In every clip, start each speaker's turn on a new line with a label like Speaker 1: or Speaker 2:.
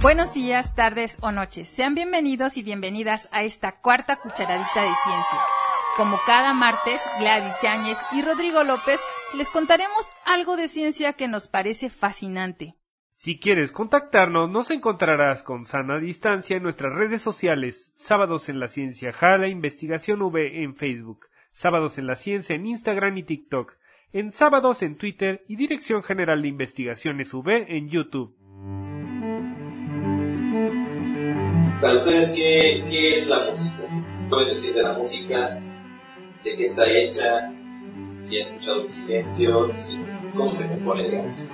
Speaker 1: Buenos días, tardes o noches. Sean bienvenidos y bienvenidas a esta cuarta cucharadita de ciencia. Como cada martes, Gladys Yáñez y Rodrigo López les contaremos algo de ciencia que nos parece fascinante.
Speaker 2: Si quieres contactarnos, nos encontrarás con sana distancia en nuestras redes sociales, Sábados en la Ciencia Jala Investigación V en Facebook, Sábados en la Ciencia en Instagram y TikTok, en Sábados en Twitter y Dirección General de Investigaciones V en YouTube.
Speaker 3: Para ustedes, ¿qué, qué es la música? Pueden decir de la música, de qué está hecha, si han escuchado silencios, cómo se compone, digamos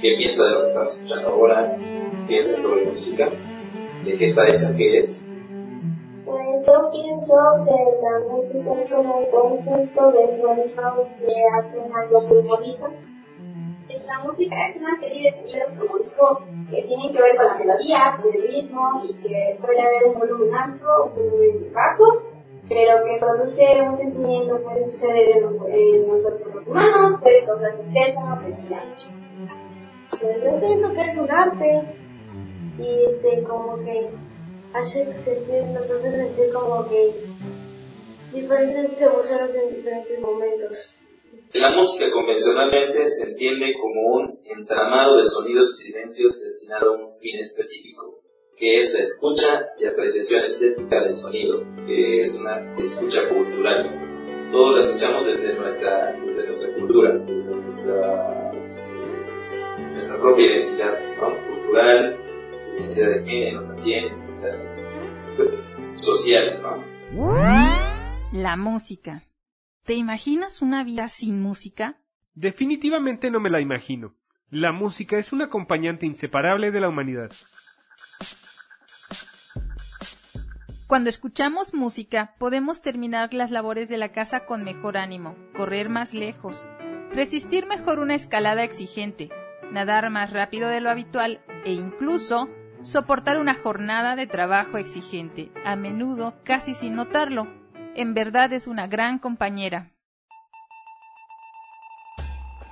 Speaker 3: qué piensa de lo que estamos escuchando ahora, es sobre música, de qué está hecha, qué es.
Speaker 4: Pues yo pienso que la música es como un conjunto de sonidos que hacen algo muy bonito.
Speaker 5: La música es una serie de sonidos, como dijo, que tienen que ver con la melodía, con el ritmo y que puede haber un volumen alto un volumen bajo, pero que produce un sentimiento, puede suceder en, nosotros los humanos, puede causar tristeza felicidad.
Speaker 4: Yo siento que es un arte y este como que hace sentir, nos hace sentir como que diferentes emociones en diferentes momentos.
Speaker 3: La música convencionalmente se entiende como un entramado de sonidos y silencios destinado a un fin específico, que es la escucha y apreciación estética del sonido, que es una escucha cultural. Todos la escuchamos desde nuestra, desde nuestra cultura, desde nuestras nuestra propia identidad cultural, identidad de género también, identidad social. ¿no?
Speaker 1: La música. ¿Te imaginas una vida sin música?
Speaker 2: Definitivamente no me la imagino. La música es un acompañante inseparable de la humanidad.
Speaker 1: Cuando escuchamos música, podemos terminar las labores de la casa con mejor ánimo, correr más lejos, resistir mejor una escalada exigente, nadar más rápido de lo habitual e incluso soportar una jornada de trabajo exigente, a menudo casi sin notarlo. En verdad es una gran compañera.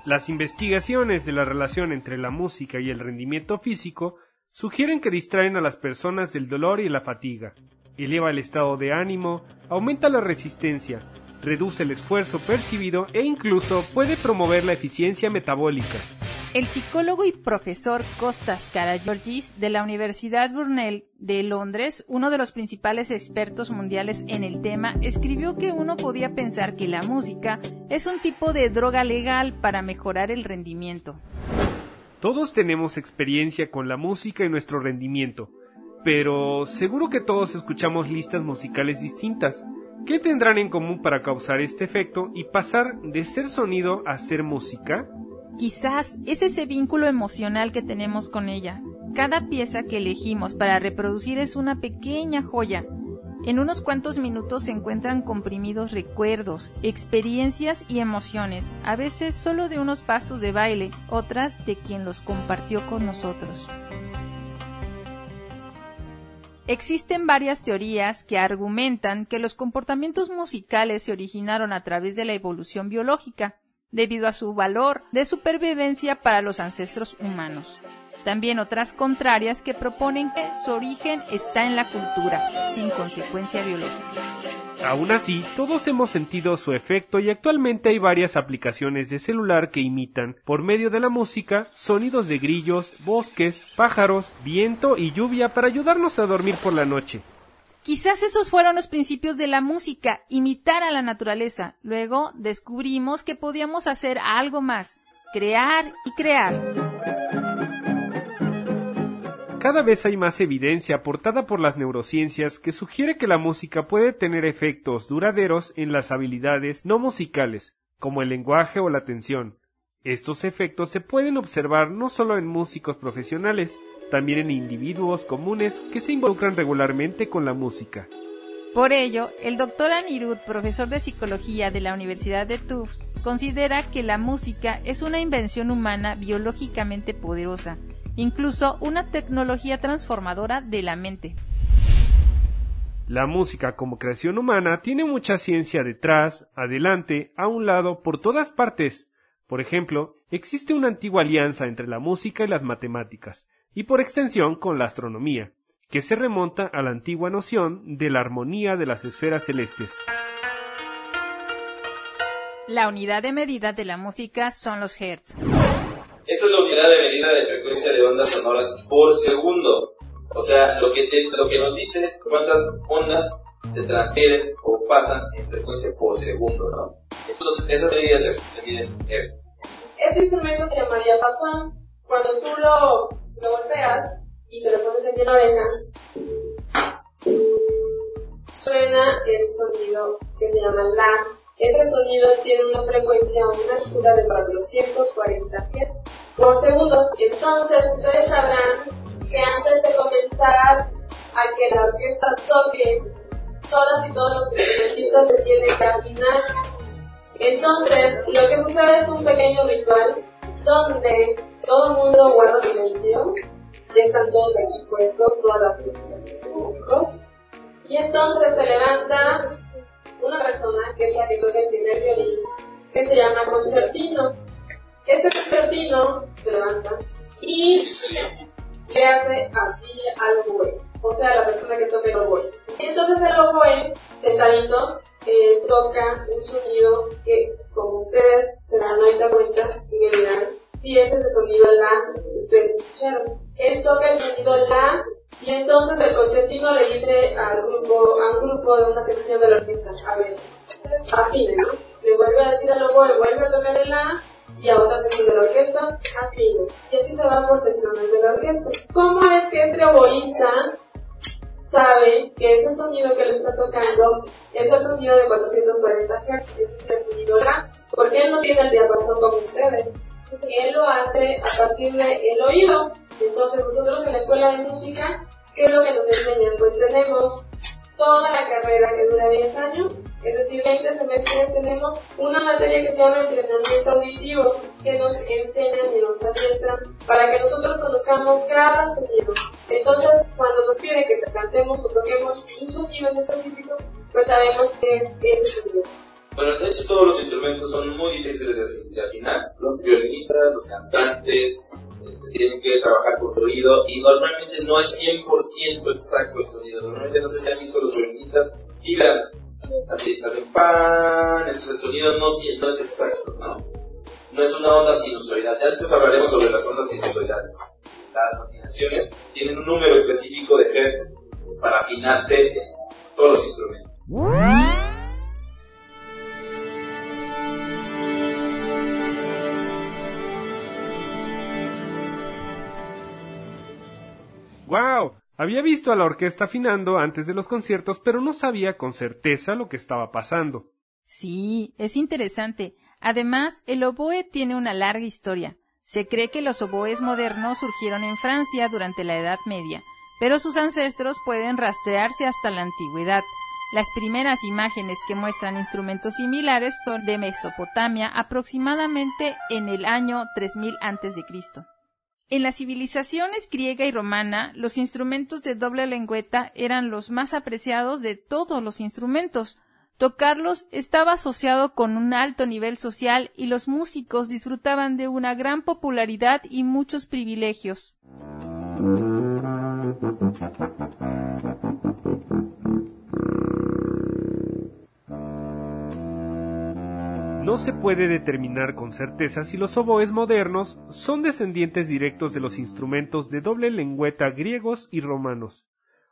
Speaker 2: Las investigaciones de la relación entre la música y el rendimiento físico sugieren que distraen a las personas del dolor y la fatiga, eleva el estado de ánimo, aumenta la resistencia, reduce el esfuerzo percibido e incluso puede promover la eficiencia metabólica.
Speaker 1: El psicólogo y profesor Costas Karagiorgis de la Universidad Brunel de Londres, uno de los principales expertos mundiales en el tema, escribió que uno podía pensar que la música es un tipo de droga legal para mejorar el rendimiento.
Speaker 2: Todos tenemos experiencia con la música y nuestro rendimiento, pero seguro que todos escuchamos listas musicales distintas. ¿Qué tendrán en común para causar este efecto y pasar de ser sonido a ser música?
Speaker 1: Quizás es ese vínculo emocional que tenemos con ella. Cada pieza que elegimos para reproducir es una pequeña joya. En unos cuantos minutos se encuentran comprimidos recuerdos, experiencias y emociones, a veces solo de unos pasos de baile, otras de quien los compartió con nosotros. Existen varias teorías que argumentan que los comportamientos musicales se originaron a través de la evolución biológica, debido a su valor de supervivencia para los ancestros humanos. También otras contrarias que proponen que su origen está en la cultura, sin consecuencia biológica.
Speaker 2: Aún así, todos hemos sentido su efecto y actualmente hay varias aplicaciones de celular que imitan, por medio de la música, sonidos de grillos, bosques, pájaros, viento y lluvia para ayudarnos a dormir por la noche.
Speaker 1: Quizás esos fueron los principios de la música, imitar a la naturaleza. Luego descubrimos que podíamos hacer algo más, crear y crear.
Speaker 2: Cada vez hay más evidencia aportada por las neurociencias que sugiere que la música puede tener efectos duraderos en las habilidades no musicales, como el lenguaje o la atención. Estos efectos se pueden observar no solo en músicos profesionales, también en individuos comunes que se involucran regularmente con la música.
Speaker 1: Por ello, el doctor Anirud, profesor de psicología de la Universidad de Tufts, considera que la música es una invención humana biológicamente poderosa, incluso una tecnología transformadora de la mente.
Speaker 2: La música como creación humana tiene mucha ciencia detrás, adelante, a un lado, por todas partes. Por ejemplo, existe una antigua alianza entre la música y las matemáticas, y por extensión con la astronomía, que se remonta a la antigua noción de la armonía de las esferas celestes.
Speaker 1: La unidad de medida de la música son los hertz.
Speaker 3: Esta es la unidad de medida de frecuencia de ondas sonoras por segundo. O sea, lo que, lo que nos dice es cuántas ondas se transfieren o pasan en frecuencia por segundo, ¿no? Entonces, esas medidas se, se miden en hertz.
Speaker 6: Este instrumento se llama diapasón. Cuando tú lo, lo golpeas y te lo pones aquí en la oreja, suena el sonido que se llama la ese sonido tiene una frecuencia una de 440 Hz por segundo. Entonces, ustedes sabrán que antes de comenzar a que la orquesta toque, todas y todos los instrumentistas se tienen que afinar. Entonces, lo que sucede es un pequeño ritual donde todo el mundo guarda silencio, ya están todos aquí puestos, todas las músicos, y entonces se levanta una persona que es la que toca el primer violín, que se llama concertino. Ese concertino se levanta y le hace así al oboe, o sea, la persona que toca el oboe. Entonces el oboe, sentadito, eh, toca un sonido que, como ustedes se dan ahorita cuenta, y me dirán, si es ese sonido la que ustedes escucharon. Él toca el sonido la y entonces el concertino le dice al grupo, a un grupo de una sección de la orquesta, a ver, afine, ¿no? Le vuelve a decir al oboe, vuelve a tocar el La, y a otra sección de la orquesta, afine. Y así se va por secciones de la orquesta. ¿Cómo es que este oboísta sabe que ese sonido que le está tocando es el sonido de 440 Hz, es el sonido La? Porque él no tiene el diapasón como ustedes. Él lo hace a partir del oído. Entonces nosotros en la escuela de música, ¿qué es lo que nos enseñan? Pues tenemos toda la carrera que dura 10 años, es decir, 20 semestres tenemos una materia que se llama entrenamiento auditivo, que nos enseñan y nos adiestran para que nosotros conozcamos cada sonido. Entonces, cuando nos piden que cantemos o toquemos un sonido en específico, pues sabemos que es ese sonido.
Speaker 3: Bueno, de hecho todos los instrumentos son muy difíciles de afinar. Los violinistas, los cantantes, tienen que trabajar con ruido y normalmente no es 100% exacto el sonido. Normalmente no sé si han visto los violinistas, vibran, así, hacen pan, entonces el sonido no, no es exacto, ¿no? No es una onda sinusoidal. Ya después hablaremos sobre las ondas sinusoidales. Las afinaciones tienen un número específico de hertz para afinarse en todos los instrumentos.
Speaker 2: ¡Wow! Había visto a la orquesta afinando antes de los conciertos, pero no sabía con certeza lo que estaba pasando.
Speaker 1: Sí, es interesante. Además, el oboe tiene una larga historia. Se cree que los oboes modernos surgieron en Francia durante la Edad Media, pero sus ancestros pueden rastrearse hasta la antigüedad. Las primeras imágenes que muestran instrumentos similares son de Mesopotamia aproximadamente en el año 3000 a.C. En las civilizaciones griega y romana, los instrumentos de doble lengüeta eran los más apreciados de todos los instrumentos. Tocarlos estaba asociado con un alto nivel social y los músicos disfrutaban de una gran popularidad y muchos privilegios.
Speaker 2: No se puede determinar con certeza si los oboes modernos son descendientes directos de los instrumentos de doble lengüeta griegos y romanos,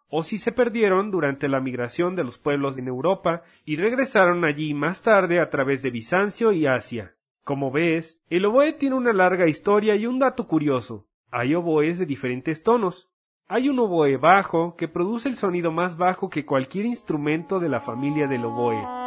Speaker 2: o si se perdieron durante la migración de los pueblos en Europa y regresaron allí más tarde a través de Bizancio y Asia. Como ves, el oboe tiene una larga historia y un dato curioso. Hay oboes de diferentes tonos. Hay un oboe bajo que produce el sonido más bajo que cualquier instrumento de la familia del oboe.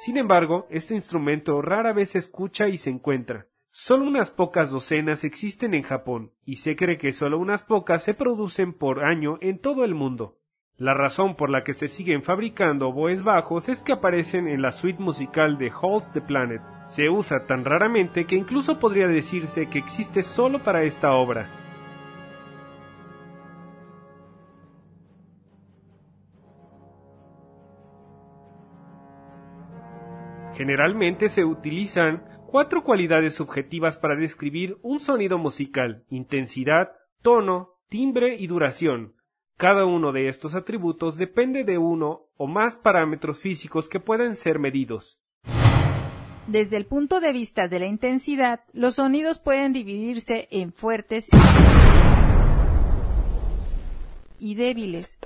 Speaker 2: Sin embargo, este instrumento rara vez se escucha y se encuentra. Solo unas pocas docenas existen en Japón, y se cree que solo unas pocas se producen por año en todo el mundo. La razón por la que se siguen fabricando oboes bajos es que aparecen en la suite musical de Halls the Planet. Se usa tan raramente que incluso podría decirse que existe solo para esta obra. Generalmente se utilizan cuatro cualidades subjetivas para describir un sonido musical, intensidad, tono, timbre y duración. Cada uno de estos atributos depende de uno o más parámetros físicos que pueden ser medidos.
Speaker 1: Desde el punto de vista de la intensidad, los sonidos pueden dividirse en fuertes y débiles.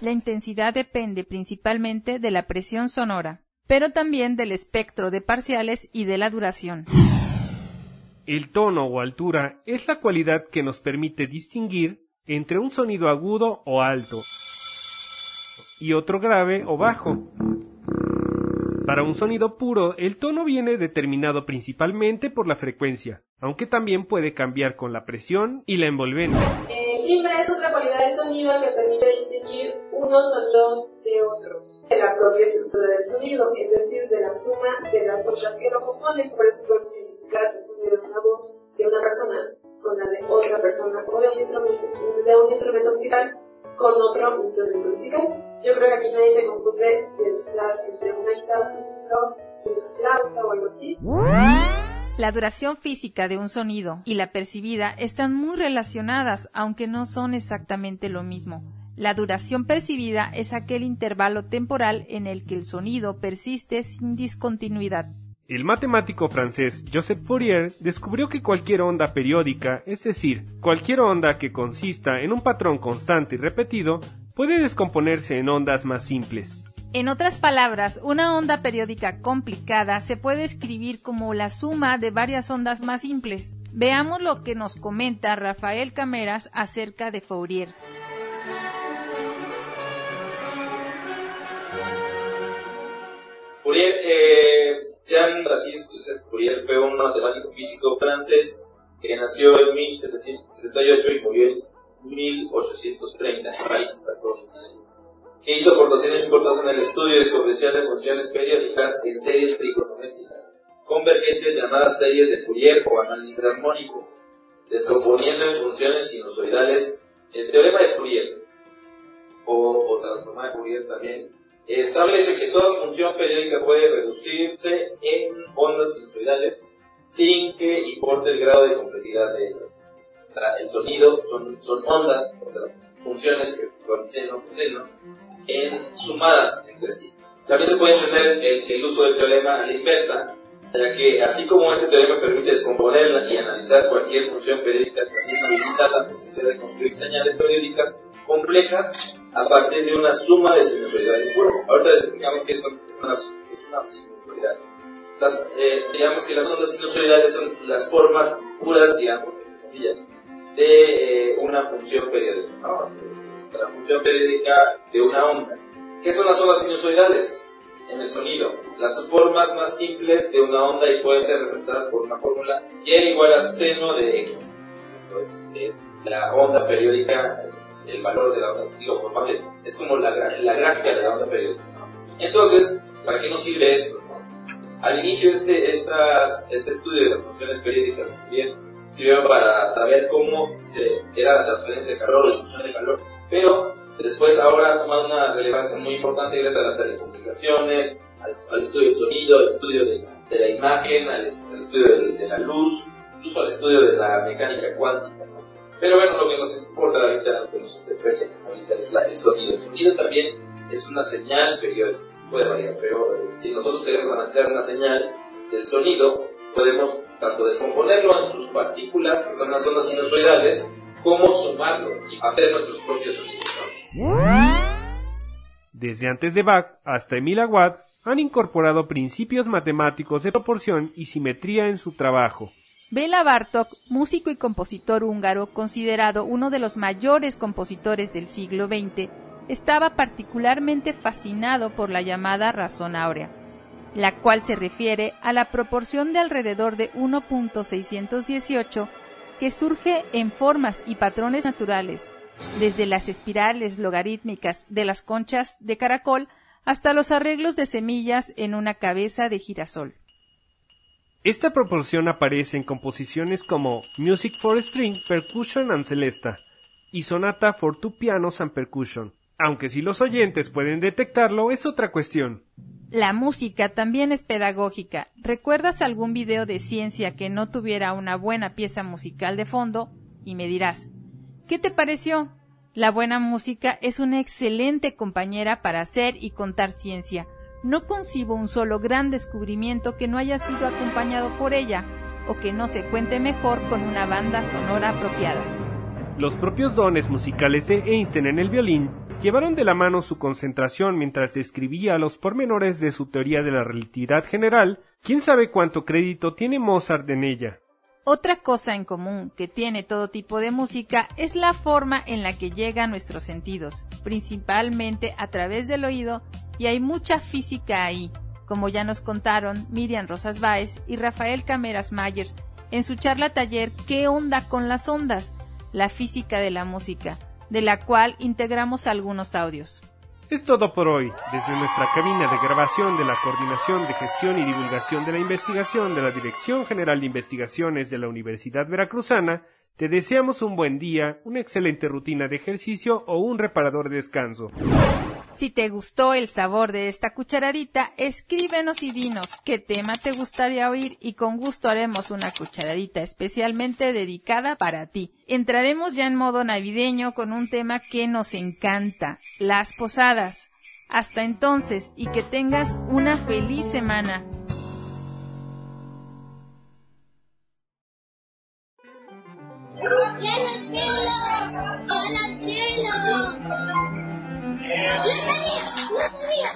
Speaker 1: La intensidad depende principalmente de la presión sonora, pero también del espectro de parciales y de la duración.
Speaker 2: El tono o altura es la cualidad que nos permite distinguir entre un sonido agudo o alto y otro grave o bajo. Para un sonido puro, el tono viene determinado principalmente por la frecuencia, aunque también puede cambiar con la presión y la envolvente.
Speaker 6: Timbre es otra cualidad del sonido que permite distinguir unos sonidos de otros, de la propia estructura del sonido, es decir, de la suma de las otras que lo componen, por eso puede significar el sonido de una voz de una persona con la de otra persona o de un instrumento, de un instrumento musical con otro instrumento musical. Yo creo que aquí nadie se confunde de escuchar entre una guitarra, una flauta o algo así.
Speaker 1: La duración física de un sonido y la percibida están muy relacionadas, aunque no son exactamente lo mismo. La duración percibida es aquel intervalo temporal en el que el sonido persiste sin discontinuidad.
Speaker 2: El matemático francés Joseph Fourier descubrió que cualquier onda periódica, es decir, cualquier onda que consista en un patrón constante y repetido, puede descomponerse en ondas más simples.
Speaker 1: En otras palabras, una onda periódica complicada se puede escribir como la suma de varias ondas más simples. Veamos lo que nos comenta Rafael Cameras acerca de Fourier.
Speaker 3: Fourier, eh, Jean-Baptiste Joseph Fourier fue un matemático físico francés que nació en 1768 y murió en 1830 en París, que hizo aportaciones importantes en el estudio y descompresión de funciones periódicas en series trigonométricas, convergentes llamadas series de Fourier o análisis armónico, descomponiendo en funciones sinusoidales el teorema de Fourier, o, o de Fourier también, establece que toda función periódica puede reducirse en ondas sinusoidales sin que importe el grado de complejidad de esas. El sonido son, son ondas, o sea, funciones que son seno coseno, en sumadas entre sí. También se puede entender el, el uso del teorema a la inversa, ya que así como este teorema permite descomponerla y analizar cualquier función periódica, también habilita la posibilidad de construir señales periódicas complejas a partir de una suma de sinusoidales puras. Ahorita les explicamos que es. Las, eh, digamos que las ondas sinusoidales son las formas puras, digamos, de eh, una función periódica. ¿no? Función periódica de una onda. ¿Qué son las ondas sinusoidales? En el sonido. Las formas más simples de una onda y pueden ser representadas por una fórmula y igual a seno de x. Entonces, es la onda periódica el valor de la onda, digo, por parte, es como la, la gráfica de la onda periódica. Entonces, ¿para qué nos sirve esto? Al inicio este, estas, este estudio de las funciones periódicas también sirvió para saber cómo se, era la transferencia de calor, la de calor, pero después ahora ha tomado una relevancia muy importante gracias a las telecomunicaciones, al, estudio del sonido, al estudio de, de la imagen, al, estudio de, de, la luz, incluso al estudio de la mecánica cuántica. Pero bueno, lo que nos importa ahorita, lo que nos interesa ahorita es la, el sonido. El sonido también es una señal periódica, puede variar, pero eh, si nosotros queremos analizar una señal del sonido, podemos tanto descomponerlo en sus partículas, que son las ondas sinusoidales, como sumarlo y hacer nuestros propios sonidos.
Speaker 2: Desde antes de Bach hasta Emil Aguad han incorporado principios matemáticos de proporción y simetría en su trabajo.
Speaker 1: Bela Bartok, músico y compositor húngaro, considerado uno de los mayores compositores del siglo XX, estaba particularmente fascinado por la llamada razón áurea, la cual se refiere a la proporción de alrededor de 1.618 que surge en formas y patrones naturales, desde las espirales logarítmicas de las conchas de caracol hasta los arreglos de semillas en una cabeza de girasol.
Speaker 2: Esta proporción aparece en composiciones como Music for String, Percussion and Celesta y Sonata for Two Pianos and Percussion, aunque si los oyentes pueden detectarlo es otra cuestión.
Speaker 1: La música también es pedagógica. ¿Recuerdas algún video de ciencia que no tuviera una buena pieza musical de fondo? Y me dirás, ¿qué te pareció? La buena música es una excelente compañera para hacer y contar ciencia. No concibo un solo gran descubrimiento que no haya sido acompañado por ella, o que no se cuente mejor con una banda sonora apropiada.
Speaker 2: Los propios dones musicales de Einstein en el violín llevaron de la mano su concentración mientras describía los pormenores de su teoría de la relatividad general, quién sabe cuánto crédito tiene Mozart en ella.
Speaker 1: Otra cosa en común que tiene todo tipo de música es la forma en la que llega a nuestros sentidos, principalmente a través del oído, y hay mucha física ahí, como ya nos contaron Miriam Rosas Báez y Rafael Cameras Myers en su charla taller ¿Qué onda con las ondas? La física de la música, de la cual integramos algunos audios.
Speaker 2: Es todo por hoy. Desde nuestra cabina de grabación de la Coordinación de Gestión y Divulgación de la Investigación de la Dirección General de Investigaciones de la Universidad Veracruzana, te deseamos un buen día, una excelente rutina de ejercicio o un reparador descanso.
Speaker 1: Si te gustó el sabor de esta cucharadita, escríbenos y dinos qué tema te gustaría oír y con gusto haremos una cucharadita especialmente dedicada para ti. Entraremos ya en modo navideño con un tema que nos encanta, las posadas. Hasta entonces y que tengas una feliz semana.
Speaker 7: ¡Cielo, cielo! ¡Hola, cielo! 何や何や。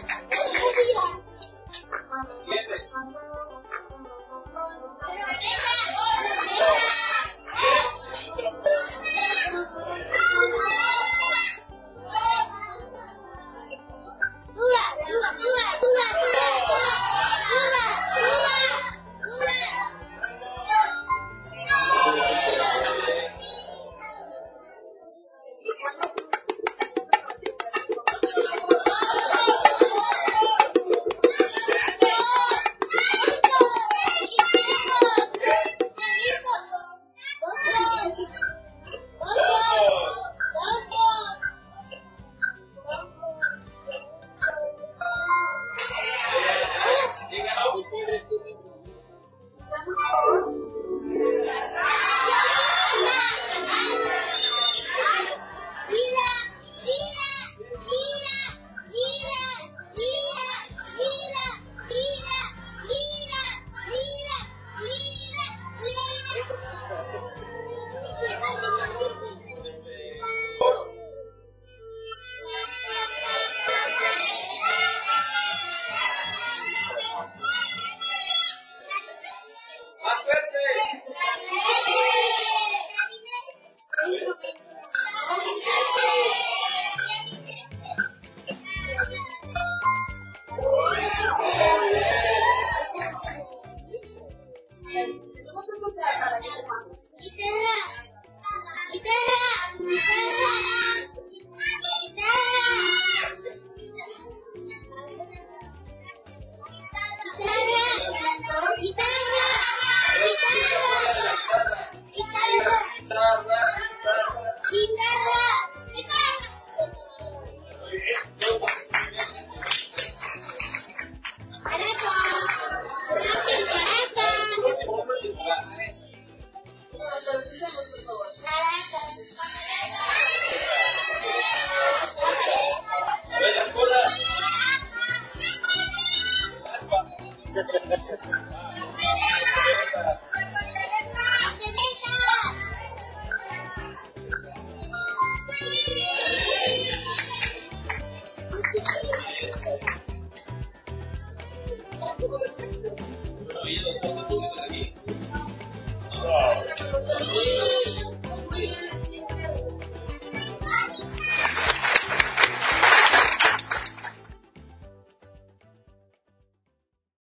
Speaker 6: 你번에도계속해서이어질수 있.